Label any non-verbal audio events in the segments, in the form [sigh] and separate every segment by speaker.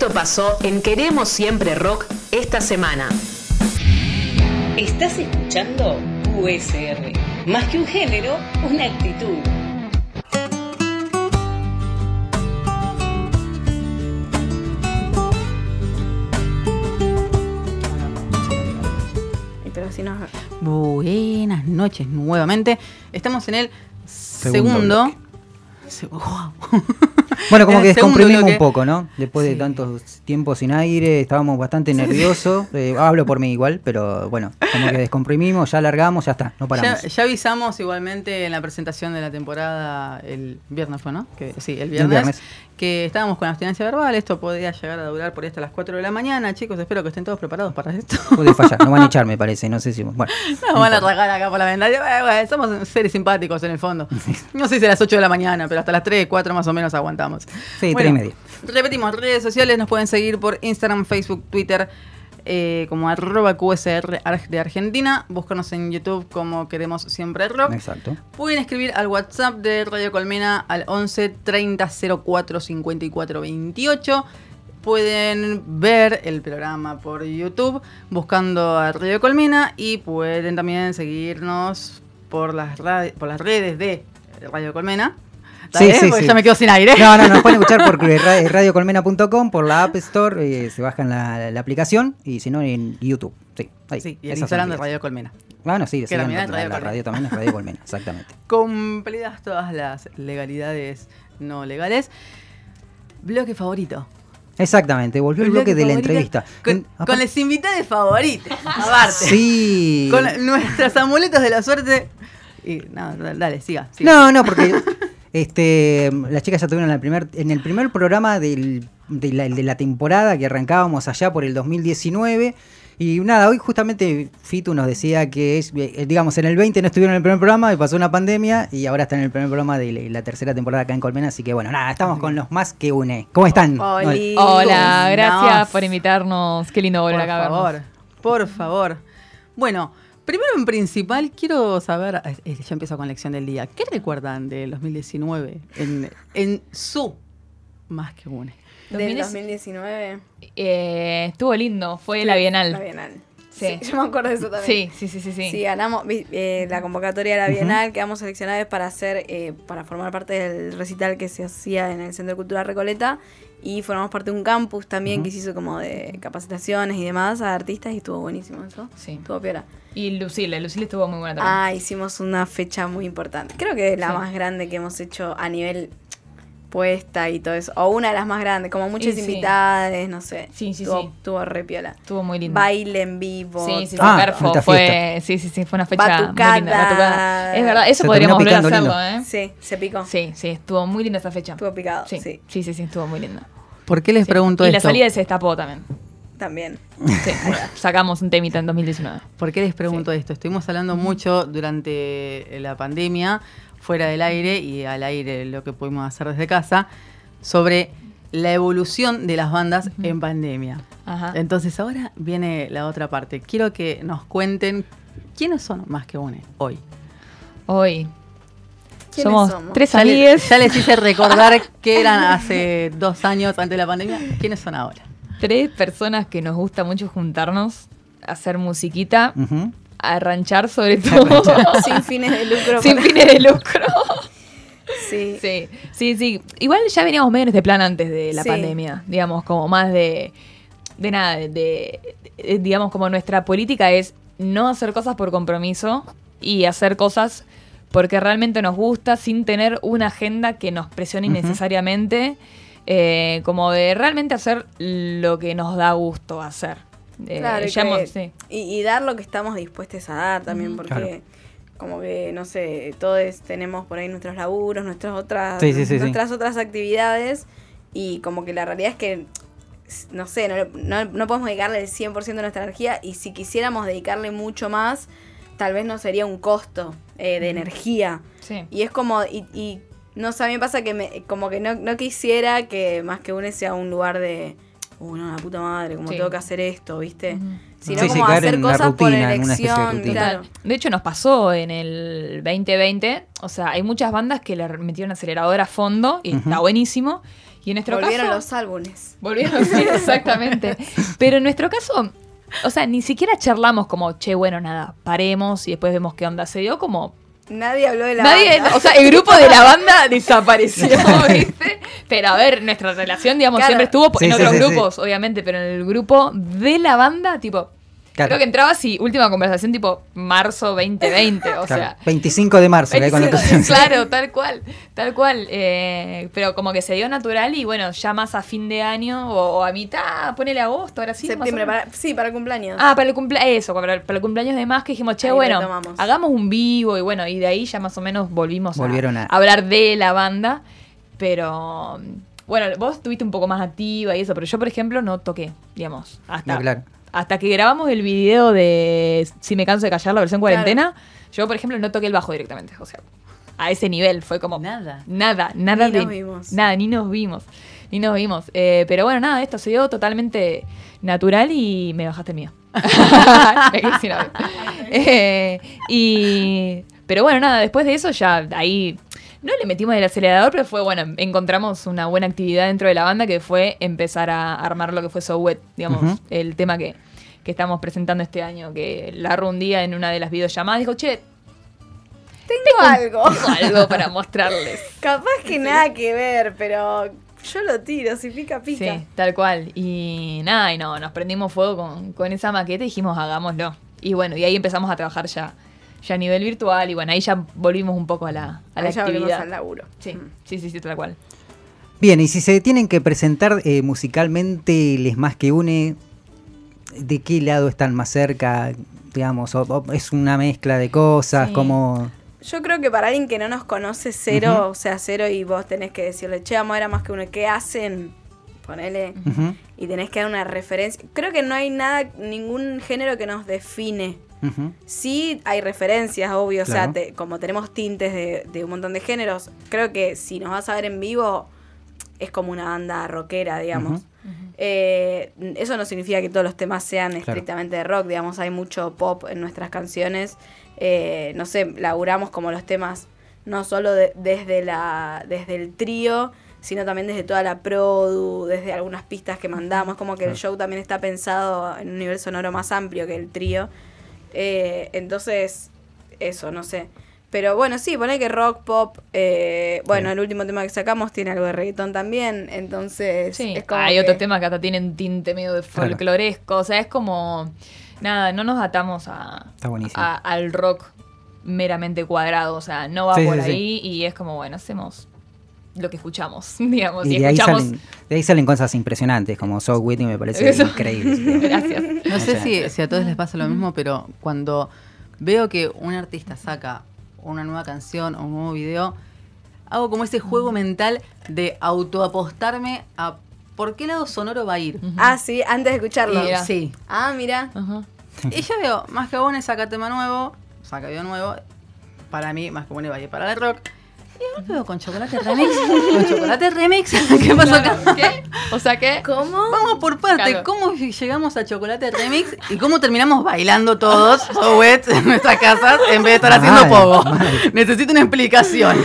Speaker 1: Esto pasó en Queremos Siempre Rock esta semana.
Speaker 2: Estás escuchando USR. Más que un género, una actitud.
Speaker 3: Pero si no.
Speaker 4: Buenas noches nuevamente. Estamos en el segundo. Wow.
Speaker 5: Bueno, como que descomprimimos un poco, ¿no? Después de tantos tiempos sin aire, estábamos bastante nerviosos. [laughs] Eh, hablo por mí igual, pero bueno, como que descomprimimos, ya alargamos, ya está, no paramos.
Speaker 4: Ya, ya avisamos igualmente en la presentación de la temporada el viernes ¿no? Que, sí, el viernes,
Speaker 5: viernes.
Speaker 4: que estábamos con abstinencia verbal. Esto podría llegar a durar por ahí hasta las 4 de la mañana. Chicos, espero que estén todos preparados para esto.
Speaker 5: Puede fallar, no van a [laughs] echar, me parece, no sé si. Bueno,
Speaker 4: Nos van a rajar acá por la ventana. Bueno, somos seres simpáticos en el fondo. [laughs] No sé si a las 8 de la mañana, pero hasta las 3, 4 más o menos aguantamos.
Speaker 5: Sí,
Speaker 4: Bueno,
Speaker 5: tres y media.
Speaker 4: Repetimos, redes sociales nos pueden seguir por Instagram, Facebook, Twitter, eh, como arroba QSR de Argentina. Búscanos en YouTube como Queremos Siempre Rock.
Speaker 5: exacto.
Speaker 4: Pueden escribir al WhatsApp de Radio Colmena al 11 30 04 54 28. Pueden ver el programa por YouTube buscando a Radio Colmena y pueden también seguirnos por las, por las redes de Radio Colmena. ¿Está
Speaker 5: Sí, sí,
Speaker 4: Porque
Speaker 5: sí.
Speaker 4: ya me quedo sin aire.
Speaker 5: No, no, nos pueden [laughs] escuchar por ra- radiocolmena.com, por la App Store, eh, se bajan la, la aplicación y si no en YouTube. Sí, ahí,
Speaker 4: Sí, y el Instagram de
Speaker 5: las
Speaker 4: Radio Colmena.
Speaker 5: Bueno, sí,
Speaker 4: que
Speaker 5: la,
Speaker 4: Radio
Speaker 5: la
Speaker 4: Colmena.
Speaker 5: radio también es Radio Colmena, exactamente. [laughs]
Speaker 4: Cumplidas todas las legalidades no legales. Bloque favorito.
Speaker 5: Exactamente, volvió el bloque de la entrevista.
Speaker 4: Con, con los invitados favoritos. Aparte.
Speaker 5: Sí.
Speaker 4: Con nuestras amuletos de la suerte. Y, no, dale, dale, siga. siga.
Speaker 5: No, no, porque este, las chicas ya tuvieron el primer, en el primer programa del- de, la, de la temporada que arrancábamos allá por el 2019. Y nada, hoy justamente Fitu nos decía que, es, eh, digamos, en el 20 no estuvieron en el primer programa y pasó una pandemia y ahora están en el primer programa de la, la tercera temporada acá en Colmena. Así que bueno, nada, estamos con los más que une. ¿Cómo están?
Speaker 3: Oli.
Speaker 6: Hola, gracias por invitarnos. Qué lindo
Speaker 4: por
Speaker 6: volver acá a vernos.
Speaker 4: favor, por favor. Bueno, primero en principal quiero saber, eh, ya empiezo con lección del día, ¿qué recuerdan del 2019 en, en su más que une?
Speaker 3: Del
Speaker 6: 2010.
Speaker 3: 2019.
Speaker 6: Eh, estuvo lindo, fue la Bienal.
Speaker 3: La Bienal.
Speaker 6: Sí.
Speaker 3: Sí. yo me acuerdo de eso también.
Speaker 6: Sí, sí, sí, sí, sí.
Speaker 3: Sí, ganamos eh, la convocatoria de la Bienal, quedamos seleccionados para hacer, eh, para formar parte del recital que se hacía en el Centro de Cultura Recoleta y formamos parte de un campus también que se hizo como de capacitaciones y demás a artistas y estuvo buenísimo eso.
Speaker 6: Sí.
Speaker 3: Estuvo piola.
Speaker 6: Y Lucille, Lucille estuvo muy buena también.
Speaker 3: Ah, hicimos una fecha muy importante. Creo que es la
Speaker 6: Sí.
Speaker 3: más grande que hemos hecho a nivel puesta y todo eso. O una de las más grandes, como muchas
Speaker 6: Y sí.
Speaker 3: invitadas, no sé.
Speaker 6: Sí, sí,
Speaker 3: estuvo,
Speaker 6: sí.
Speaker 3: Estuvo re piola.
Speaker 6: Estuvo muy lindo.
Speaker 3: Baile en vivo.
Speaker 6: Sí, sí.
Speaker 5: Ah,
Speaker 6: fue perfo, fue, sí, sí, sí, fue una fecha
Speaker 3: Batucada.
Speaker 6: muy linda. Batucada. Es verdad, eso
Speaker 5: Se
Speaker 6: podríamos volver a hacerlo,
Speaker 5: lindo.
Speaker 6: ¿eh?
Speaker 3: Sí, se picó.
Speaker 6: Sí, sí, estuvo muy linda esa fecha.
Speaker 3: Estuvo picado,
Speaker 6: Sí,
Speaker 3: sí.
Speaker 6: sí, sí, sí, estuvo muy linda.
Speaker 4: ¿Por qué les
Speaker 6: Sí.
Speaker 4: pregunto
Speaker 6: y
Speaker 4: esto?
Speaker 6: la salida se destapó también.
Speaker 3: También.
Speaker 6: Sí, [laughs] sacamos un temita en 2019.
Speaker 4: ¿Por qué les pregunto esto? Estuvimos hablando mucho durante la pandemia, fuera del aire y al aire lo que pudimos hacer desde casa, sobre la evolución de las bandas en pandemia.
Speaker 6: Ajá.
Speaker 4: Entonces ahora viene la otra parte. Quiero que nos cuenten quiénes son más que une hoy.
Speaker 6: Hoy
Speaker 3: ¿Quiénes
Speaker 6: somos,
Speaker 3: somos?
Speaker 6: tres
Speaker 4: Ya, le-
Speaker 6: amigues,
Speaker 4: ya les hice recordar [laughs] que eran hace dos años antes de la pandemia. ¿Quiénes son ahora?
Speaker 6: tres personas que nos gusta mucho juntarnos, hacer musiquita, ranchar sobre [laughs] todo,
Speaker 3: Sin fines de lucro.
Speaker 6: sin
Speaker 3: para-
Speaker 6: fines de lucro.
Speaker 3: Sí.
Speaker 6: Sí, sí, sí. Igual ya veníamos medio en este plan antes de la
Speaker 3: Sí.
Speaker 6: pandemia, digamos, como más de, de nada, de, de- digamos, como nuestra política es no hacer cosas por compromiso y hacer cosas porque realmente nos gusta sin tener una agenda que nos presione innecesariamente, eh, como de realmente hacer lo que nos da gusto hacer. Eh,
Speaker 3: Claro, y,
Speaker 6: ya
Speaker 3: que-
Speaker 6: hemos- sí.
Speaker 3: y- y dar lo que estamos dispuestos a dar también, porque
Speaker 5: Claro.
Speaker 3: como que, no sé, todos tenemos por ahí nuestros laburos, nuestras otras,
Speaker 5: Sí, sí, sí, sí.
Speaker 3: nuestras otras actividades, y como que la realidad es que, no sé, no, no, no podemos dedicarle el 100% de nuestra energía, y si quisiéramos dedicarle mucho más, tal vez no sería un costo eh, de energía.
Speaker 6: Sí.
Speaker 3: Y es como, y, y no sé, a mí me pasa que me, como que no, no quisiera que más que une sea un lugar de, uy, no, la puta madre, como
Speaker 6: Sí.
Speaker 3: tengo que hacer esto, ¿viste?
Speaker 6: Ujú.
Speaker 3: Sino
Speaker 5: Sí,
Speaker 3: como hacer cosas por
Speaker 5: rutina, de
Speaker 3: elección,
Speaker 5: rutina.
Speaker 3: claro.
Speaker 6: De hecho, nos pasó en el 2020. O sea, hay muchas bandas que le metieron acelerador a fondo y está buenísimo. Y en nuestro
Speaker 3: Volvieron
Speaker 6: caso...
Speaker 3: los álbumes.
Speaker 6: Volvieron, sí, [laughs] exactamente. Pero en nuestro caso, o sea, ni siquiera charlamos como, che, bueno, nada, paremos y después vemos qué onda. Se dio como
Speaker 3: Nadie habló de la
Speaker 6: Nadie,
Speaker 3: banda.
Speaker 6: o sea, el grupo de la [laughs] banda desapareció, [laughs] ¿viste? Pero a ver, nuestra relación, digamos,
Speaker 3: Claro.
Speaker 6: siempre estuvo
Speaker 5: Sí,
Speaker 6: en
Speaker 5: sí,
Speaker 6: otros
Speaker 5: sí, sí.
Speaker 6: grupos, obviamente, pero en el grupo de la banda, tipo,
Speaker 5: Claro.
Speaker 6: creo que entrabas y última conversación, tipo, marzo 2020, o
Speaker 5: Claro,
Speaker 6: sea.
Speaker 5: 25 de marzo, que es cuando
Speaker 6: 25,
Speaker 5: tú-
Speaker 6: claro, tal cual, tal cual. eh, pero como que se dio natural y bueno, ya más a fin de año o, o a mitad, ponele agosto, ahora sí.
Speaker 3: Septiembre, para, sí, para el cumpleaños.
Speaker 6: Ah, para el cumpleaños, eso, para el, para el cumpleaños de más que dijimos, che,
Speaker 3: Ahí
Speaker 6: bueno, hagamos un vivo y bueno, y de ahí ya más o menos volvimos a-
Speaker 5: Volvieron
Speaker 6: a,
Speaker 5: a-
Speaker 6: hablar de la banda, pero bueno, vos estuviste un poco más activa y eso, pero yo por ejemplo no toqué, digamos, hasta,
Speaker 5: No, claro.
Speaker 6: Hasta que grabamos el video de Si me canso de callar la versión
Speaker 3: Claro.
Speaker 6: cuarentena, yo por ejemplo no toqué el bajo directamente, o sea, a ese nivel fue como
Speaker 4: Nada.
Speaker 6: Nada, nada
Speaker 3: Ni
Speaker 6: de
Speaker 3: nos vimos.
Speaker 6: nada, ni nos vimos. Ni nos vimos. Eh, pero bueno, nada, esto se dio totalmente natural y me bajaste el mío. [laughs] [laughs] Eh, y pero bueno, nada, después de eso ya ahí no le metimos el acelerador, pero fue bueno, encontramos una buena actividad dentro de la banda que fue empezar a armar lo que fue So Wet, digamos, el tema que, que estamos presentando este año, que Larro un día en una de las videollamadas dijo, che,
Speaker 3: Tengo algo.
Speaker 6: tengo algo para mostrarles. [laughs]
Speaker 3: Capaz que nada que ver, pero yo lo tiro, si pica, pica.
Speaker 6: Sí, tal cual. Y nada, y no, nos prendimos fuego con, con esa maqueta y dijimos, hagámoslo. Y bueno, y ahí empezamos a trabajar ya, ya a nivel virtual y bueno, ahí ya volvimos un poco a la, a la
Speaker 3: Ahí ya
Speaker 6: actividad.
Speaker 3: al laburo.
Speaker 6: Sí,
Speaker 3: Mm.
Speaker 6: sí, sí, sí, tal cual.
Speaker 5: Bien, y si se tienen que presentar eh, musicalmente, les más que une, ¿de qué lado están más cerca? Digamos, o- o es una mezcla de cosas,
Speaker 6: Sí.
Speaker 5: como...
Speaker 3: Yo creo que para alguien que no nos conoce cero, o sea, cero y vos tenés que decirle, che, vamos a ver a más que uno, ¿qué hacen? Ponele. Y tenés que dar una referencia. Creo que no hay nada, ningún género que nos define.
Speaker 5: Ujú.
Speaker 3: Sí hay referencias, obvio, o sea, te- como tenemos tintes de, de un montón de géneros, creo que si nos vas a ver en vivo es como una banda rockera, digamos. Eh, eso no significa que todos los temas sean estrictamente de rock, digamos, hay mucho pop en nuestras canciones. Eh, no sé, laburamos como los temas no solo de- desde, la, desde el trío, sino también desde toda la produ, desde algunas pistas que mandamos, como que el show también está pensado en un nivel sonoro más amplio que el trío. Eh, entonces, eso, no sé. Pero bueno, sí, pone que rock, pop. eh, bueno, el último tema que sacamos tiene algo de reggaetón también. Entonces,
Speaker 6: Sí,
Speaker 3: es como
Speaker 6: hay
Speaker 3: que-
Speaker 6: otros temas que hasta tienen tinte medio de
Speaker 5: Claro.
Speaker 6: folcloresco. O sea, es como. Nada, no nos atamos a, a- al rock meramente cuadrado. O sea, no va
Speaker 5: Sí,
Speaker 6: por
Speaker 5: sí, sí.
Speaker 6: ahí y es como, bueno, hacemos lo que escuchamos, [laughs] digamos.
Speaker 5: Y
Speaker 6: Y,
Speaker 5: de ahí, salen, de ahí salen cosas impresionantes, como So Whitney me parece
Speaker 6: Eso.
Speaker 5: increíble. [laughs]
Speaker 6: Gracias.
Speaker 4: No
Speaker 5: O
Speaker 4: sé
Speaker 5: sea,
Speaker 4: si, si a todos les pasa lo mismo, pero cuando veo que un artista saca una nueva canción o un nuevo video, hago como ese juego mental de autoapostarme a por qué lado sonoro va a ir.
Speaker 3: Ah, sí, antes de escucharlo.
Speaker 6: Mira.
Speaker 4: Sí.
Speaker 3: Ah, mira.
Speaker 6: Ajá.
Speaker 4: Y ya veo, Más que Bone saca tema nuevo, saca video nuevo. Para mí, Más que Bone va a ir para el rock. Y ahora veo con Chocolate Remix. con Chocolate Remix. [laughs] ¿Qué pasó acá?
Speaker 6: ¿Qué? O sea, ¿qué?
Speaker 3: ¿Cómo?
Speaker 4: Vamos por parte,
Speaker 6: Claro.
Speaker 4: ¿cómo llegamos a Chocolate Remix y cómo terminamos bailando todos So Wet [laughs] en nuestras casas en vez de estar haciendo pogo? Necesito una explicación.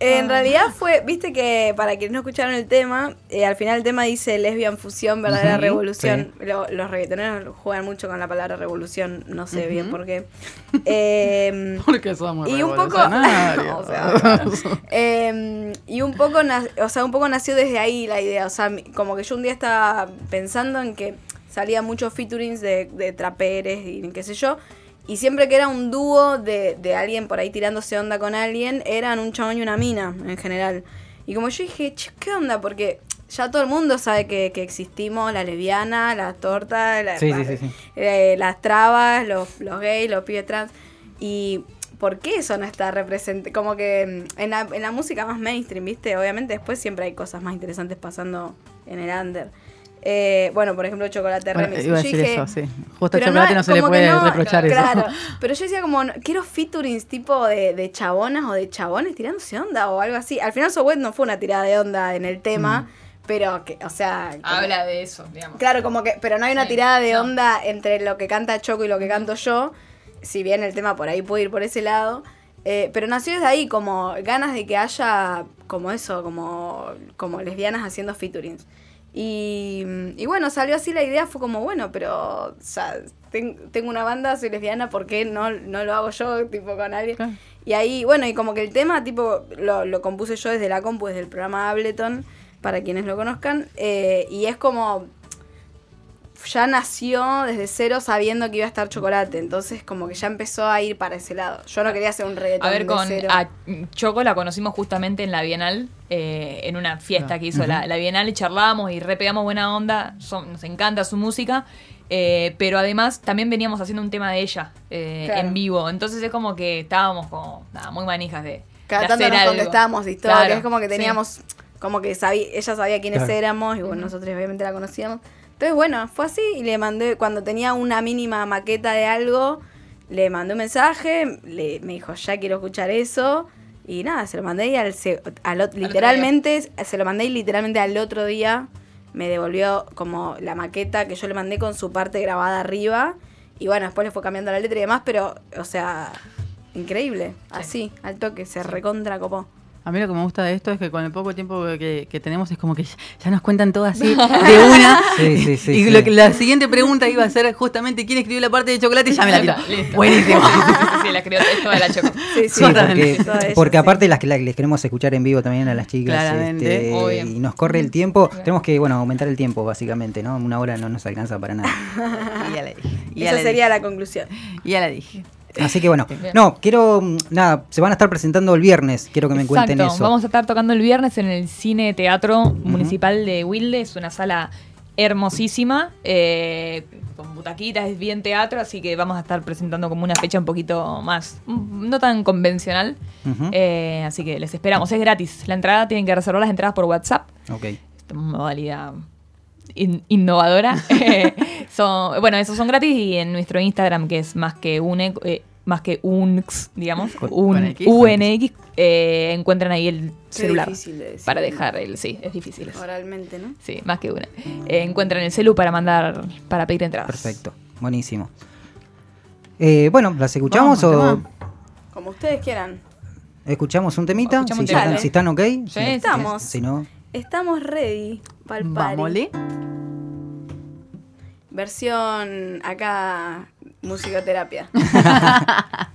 Speaker 3: En realidad fue, viste que para quienes no escucharon el tema, eh, al final el tema dice lesbian fusión, verdadera
Speaker 5: Ujú,
Speaker 3: revolución. Lo- los reggaetoneros juegan mucho con la palabra revolución, no sé bien por qué. [laughs] Eh,
Speaker 4: Porque somos
Speaker 3: y un poco
Speaker 4: revolucionarios. [laughs]
Speaker 3: o sea. Eh, y un poco na- o sea un poco nació desde ahí la idea o sea mi- como que yo un día estaba pensando en que salía muchos featurings de, de traperes y qué sé yo y siempre que era un dúo de, de alguien por ahí tirándose onda con alguien eran un chabón y una mina en general y como yo dije "Che, qué onda porque ya todo el mundo sabe que, que existimos la lesbiana la torta la,
Speaker 5: Sí, sí.
Speaker 3: eh, las trabas, los, los gays, los pibes trans. Y ¿por qué eso no está represente? Como que mm, en la, en la música más mainstream, ¿viste? Obviamente después siempre hay cosas más interesantes pasando en el under. Eh, bueno, por ejemplo, Chocolate
Speaker 4: Bueno,
Speaker 3: Remix.
Speaker 4: iba a
Speaker 3: Yo
Speaker 4: decir
Speaker 3: dije,
Speaker 4: eso, sí. Justo a
Speaker 3: pero
Speaker 4: Chocolate no, se le puede
Speaker 3: no,
Speaker 4: reprochar
Speaker 3: claro,
Speaker 4: eso. [laughs]
Speaker 3: Pero yo decía como, no, quiero featurings tipo de, de chabonas o de chabones tirándose onda o algo así. Al final Sowet no fue una tirada de onda en el tema, pero que, o sea... como-
Speaker 6: Habla de eso, digamos.
Speaker 3: Claro, como que, pero no hay una
Speaker 6: Sí,
Speaker 3: tirada de
Speaker 6: no.
Speaker 3: onda entre lo que canta Choco y lo que canto yo, si bien el tema por ahí puede ir por ese lado. eh, pero nació desde ahí como ganas de que haya como eso, como, como lesbianas haciendo featurings. Y, y bueno, salió así la idea, fue como, bueno, pero, o sea, ten- tengo una banda, soy lesbiana, ¿por qué no, no lo hago yo, tipo, con alguien? Y ahí, bueno, y como que el tema, tipo, lo, lo compuse yo desde la compu, desde el programa Ableton, para quienes lo conozcan, eh, y es como, ya nació desde cero sabiendo que iba a estar chocolate, entonces como que ya empezó a ir para ese lado. Yo no quería hacer un reggaetón
Speaker 6: A ver,
Speaker 3: de
Speaker 6: con
Speaker 3: cero.
Speaker 6: a Choco la conocimos justamente en la Bienal, eh, en una fiesta que hizo la, la Bienal y charlábamos y re pegamos buena onda, son- nos encanta su música, eh, pero además también veníamos haciendo un tema de ella eh,
Speaker 3: Claro.
Speaker 6: en vivo, entonces es como que estábamos como nada, muy manijas de,
Speaker 3: Cada
Speaker 6: de
Speaker 3: tanto
Speaker 6: hacer
Speaker 3: nos
Speaker 6: algo.
Speaker 3: contestábamos historias,
Speaker 6: Claro,
Speaker 3: es como que
Speaker 6: sí.
Speaker 3: teníamos, como que sabí- ella sabía quiénes
Speaker 5: Claro.
Speaker 3: éramos y bueno, nosotros obviamente la conocíamos. Entonces bueno, fue así y le mandé, cuando tenía una mínima maqueta de algo, le mandé un mensaje, le, me dijo, ya quiero escuchar eso. Y nada, se lo mandé y al, al
Speaker 6: día.
Speaker 3: literalmente, se lo mandé y literalmente al otro día me devolvió como la maqueta que yo le mandé con su parte grabada arriba. Y bueno, después le fue cambiando la letra y demás, pero, o sea, increíble. Así, al toque, se recontra copó.
Speaker 4: A mí lo que me gusta de esto es que con el poco tiempo que, que tenemos es como que ya, ya nos cuentan todo así de [laughs] una.
Speaker 5: Sí, sí, sí,
Speaker 4: y
Speaker 5: sí.
Speaker 4: lo que- la siguiente pregunta iba a ser justamente quién escribió la parte de chocolate y ya me la tiró. Buenísimo. [laughs]
Speaker 6: Sí, la escribió es toda la Choco.
Speaker 3: Sí,
Speaker 5: Sí, porque, porque aparte las que les queremos escuchar en vivo también a las chicas.
Speaker 4: Claramente.
Speaker 5: este, y nos corre el tiempo. Tenemos que, bueno, aumentar el tiempo, básicamente, ¿no? Una hora no nos alcanza para nada. [laughs]
Speaker 4: Y ya la dije. Y ya
Speaker 3: Esa
Speaker 4: la
Speaker 3: sería
Speaker 4: dije.
Speaker 3: la conclusión.
Speaker 4: Y ya la dije.
Speaker 5: Así que bueno,
Speaker 6: Bien.
Speaker 5: no, quiero, mm, nada, se van a estar presentando el viernes, quiero que me cuenten
Speaker 6: Exacto,
Speaker 5: eso.
Speaker 6: Vamos a estar tocando el viernes en el Cine Teatro Municipal de Wilde. Es una sala hermosísima, eh, con butaquitas, es bien teatro, así que vamos a estar presentando como una fecha un poquito más, mm, no tan convencional. Eh, así que les esperamos, es gratis. La entrada tienen que reservar las entradas por WhatsApp.
Speaker 5: Ok.
Speaker 6: Esta modalidad in- innovadora. [laughs] Eh, son, bueno, esos son gratis y en nuestro Instagram, que es más que un más que unx, digamos, un. UNX, eh, encuentran ahí el
Speaker 3: Qué
Speaker 6: celular.
Speaker 3: difícil de decir.
Speaker 6: Para dejar el, sí, es difícil.
Speaker 3: Oralmente, ¿no?
Speaker 6: Sí, más que una. Eh, encuentran el celu para mandar, para pedir entradas.
Speaker 5: Perfecto, buenísimo. Eh, bueno, ¿las escuchamos
Speaker 4: Vamos,
Speaker 5: o.
Speaker 3: Como ustedes quieran.
Speaker 5: escuchamos un temita?
Speaker 6: Escuchamos
Speaker 5: si,
Speaker 6: un
Speaker 5: ya
Speaker 3: tema.
Speaker 5: están, si están ok.
Speaker 6: Sí,
Speaker 5: Si-
Speaker 3: Estamos.
Speaker 5: Si no,
Speaker 3: Estamos ready para el party. Versión acá, musicoterapia. [laughs]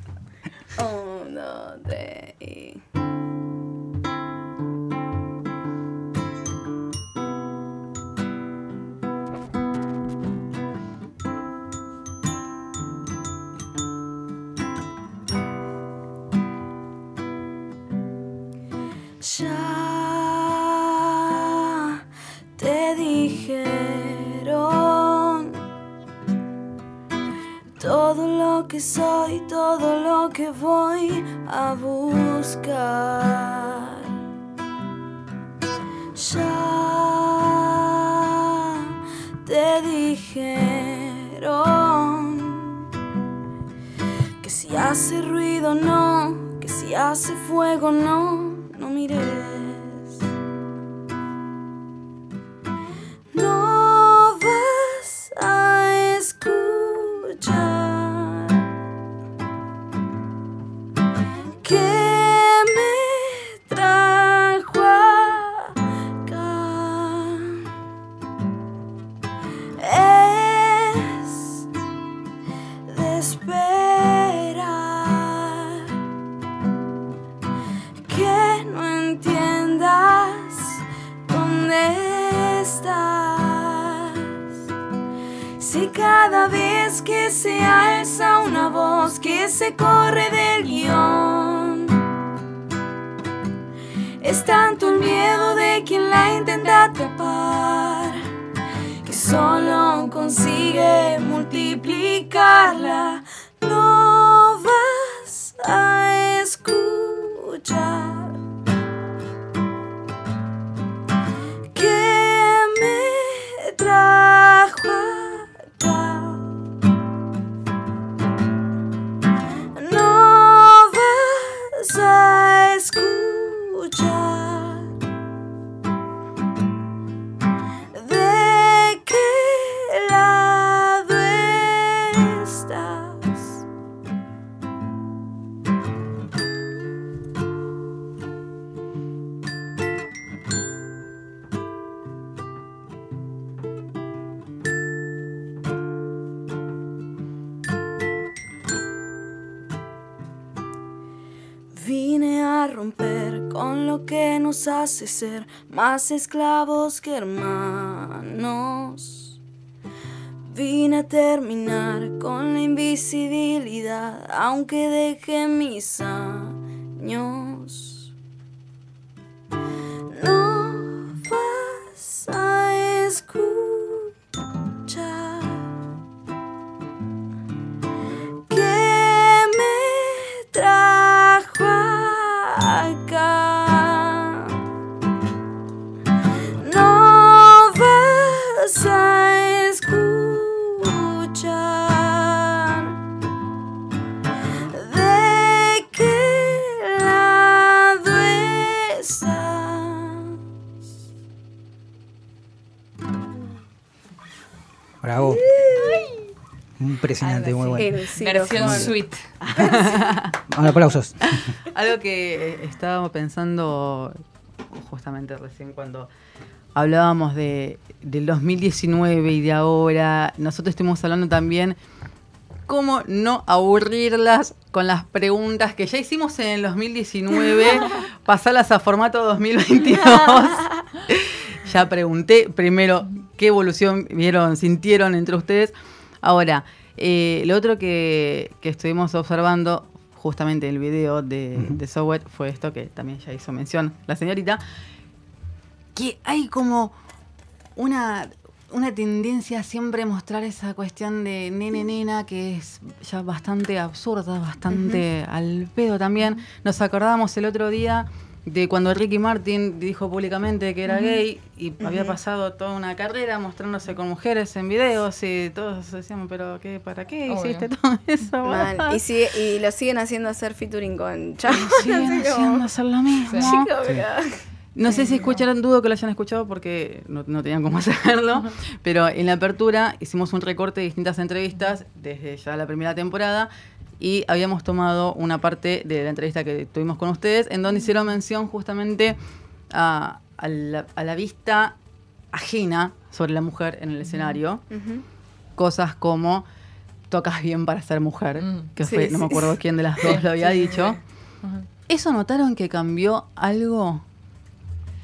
Speaker 3: Un, dos, tres y... dijeron todo lo que soy, todo lo que voy a buscar. Ya te dijeron que si hace ruido no, que si hace fuego no, no se alza una voz que se corre del guion, es tanto el miedo de quien la intenta atrapar que solo consigue multiplicarla. No vas a escuchar escuchar
Speaker 7: hace ser más esclavos que hermanos. Vine a terminar con la invisibilidad, aunque deje mis años.
Speaker 5: Bravo. Impresionante, muy bueno.
Speaker 6: Versión suite. [laughs]
Speaker 5: Ahora, aplausos. [laughs]
Speaker 4: Algo que estábamos pensando justamente recién cuando hablábamos de, del 2019 y de ahora, nosotros estuvimos hablando también cómo no aburrirlas con las preguntas que ya hicimos en el 2019, [laughs] pasarlas a formato 2022. ya pregunté primero qué evolución vieron, sintieron entre ustedes. Ahora, eh, lo otro que, que estuvimos observando justamente en el video de, de Sowet fue esto que también ya hizo mención la señorita, que hay como una, una tendencia a siempre mostrar esa cuestión de nene-nena que es ya bastante absurda, bastante al pedo también. Nos acordábamos el otro día de cuando Ricky Martin dijo públicamente que era gay y había pasado toda una carrera mostrándose con mujeres en videos y todos decíamos, pero qué, ¿para qué
Speaker 6: Obvio.
Speaker 4: hiciste todo [laughs] eso?
Speaker 3: Y, sigue- y lo siguen haciendo hacer featuring con Chavo.
Speaker 4: Siguen [laughs] haciendo hacer lo mismo.
Speaker 3: Chico,
Speaker 4: No sé si escucharon, dudo que lo hayan escuchado porque no, no tenían cómo [laughs] hacerlo, pero en la apertura hicimos un recorte de distintas entrevistas desde ya la primera temporada y habíamos tomado una parte de la entrevista que tuvimos con ustedes en donde hicieron mención justamente a, a la, a la vista ajena sobre la mujer en el escenario, cosas como tocas bien para ser mujer,
Speaker 6: Mm.
Speaker 4: que
Speaker 3: Sí,
Speaker 4: fue, no me
Speaker 3: sí,
Speaker 4: acuerdo quién de las dos lo había dicho. ¿Eso notaron que cambió algo?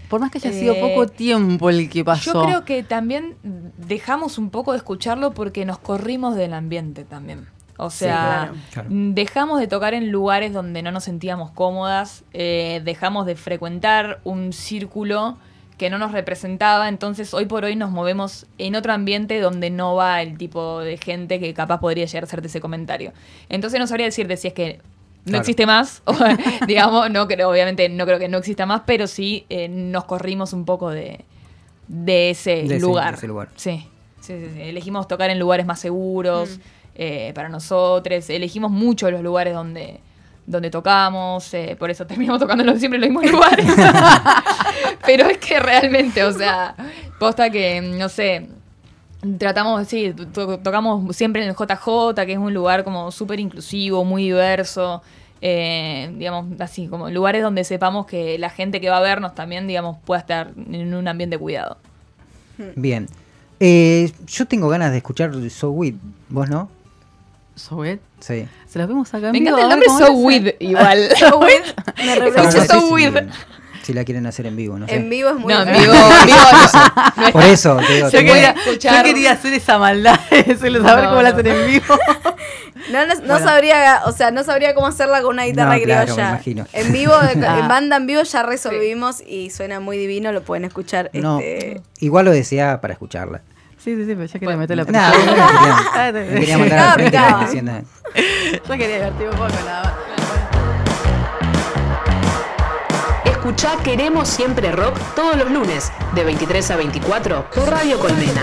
Speaker 4: Por más que haya
Speaker 6: Eh,
Speaker 4: sido poco tiempo el que pasó.
Speaker 6: Yo creo que también dejamos un poco de escucharlo porque nos corrimos del ambiente también. O sea.
Speaker 3: Claro.
Speaker 6: mm, dejamos de tocar en lugares donde no nos sentíamos cómodas, eh, dejamos de frecuentar un círculo que no nos representaba, entonces hoy por hoy nos movemos en otro ambiente donde no va el tipo de gente que capaz podría llegar a hacerte ese comentario. Entonces no sabría decirte si es que no
Speaker 5: Claro.
Speaker 6: existe más, [laughs] o, digamos, no creo, obviamente no creo que no exista más, pero sí eh, nos corrimos un poco de, de ese
Speaker 5: De ese-
Speaker 6: lugar.
Speaker 5: de ese lugar.
Speaker 6: Sí, sí, sí, sí. Elegimos tocar en lugares más seguros eh, para nosotros. Elegimos mucho los lugares donde, donde tocamos. eh, por eso terminamos tocando siempre en los mismos lugares. [laughs] Pero es que realmente, o sea, posta que, no sé. Tratamos, sí, to- tocamos siempre en el JJ, que es un lugar como súper inclusivo, muy diverso. eh, digamos, así, como lugares donde sepamos que la gente que va a vernos también, digamos, pueda estar en un ambiente cuidado.
Speaker 5: Bien. Yo tengo ganas de escuchar So With. ¿Vos no?
Speaker 4: Soet,
Speaker 5: Sí.
Speaker 4: se los vimos acá en
Speaker 6: Me
Speaker 4: vivo,
Speaker 6: encanta el nombre [laughs] So. With igual. [laughs]
Speaker 3: Me
Speaker 5: No
Speaker 3: representa.
Speaker 5: sé
Speaker 6: So
Speaker 5: si-
Speaker 6: With.
Speaker 5: Si la quieren hacer en vivo, no sé.
Speaker 3: En vivo es muy
Speaker 6: No, en vivo, en vivo no sé. [laughs]
Speaker 5: Por eso, te digo,
Speaker 4: Yo
Speaker 5: tengo-
Speaker 4: quería,
Speaker 6: escuchar-
Speaker 4: yo quería hacer esa maldad, a ver
Speaker 6: No,
Speaker 4: cómo la
Speaker 6: no.
Speaker 4: hacen en vivo.
Speaker 3: No, no, no
Speaker 5: Bueno.
Speaker 3: sabría, o sea, no sabría cómo hacerla con una guitarra
Speaker 5: No, claro,
Speaker 3: criolla.
Speaker 5: me imagino.
Speaker 3: En vivo,
Speaker 4: Ah.
Speaker 3: en banda en vivo ya resolvimos y suena muy divino, lo pueden escuchar.
Speaker 5: No,
Speaker 3: este,
Speaker 5: igual lo deseaba para escucharla.
Speaker 4: Sí, sí, sí, pero yo quería meter la
Speaker 5: No,
Speaker 4: presión.
Speaker 5: no, no, me quería mandar frente
Speaker 3: Picaba,
Speaker 5: como diciendo,
Speaker 4: Yo quería divertirme un poco nada más.
Speaker 1: Escuchá Queremos Siempre Rock todos los lunes de 23 a 24 por Radio Colmena.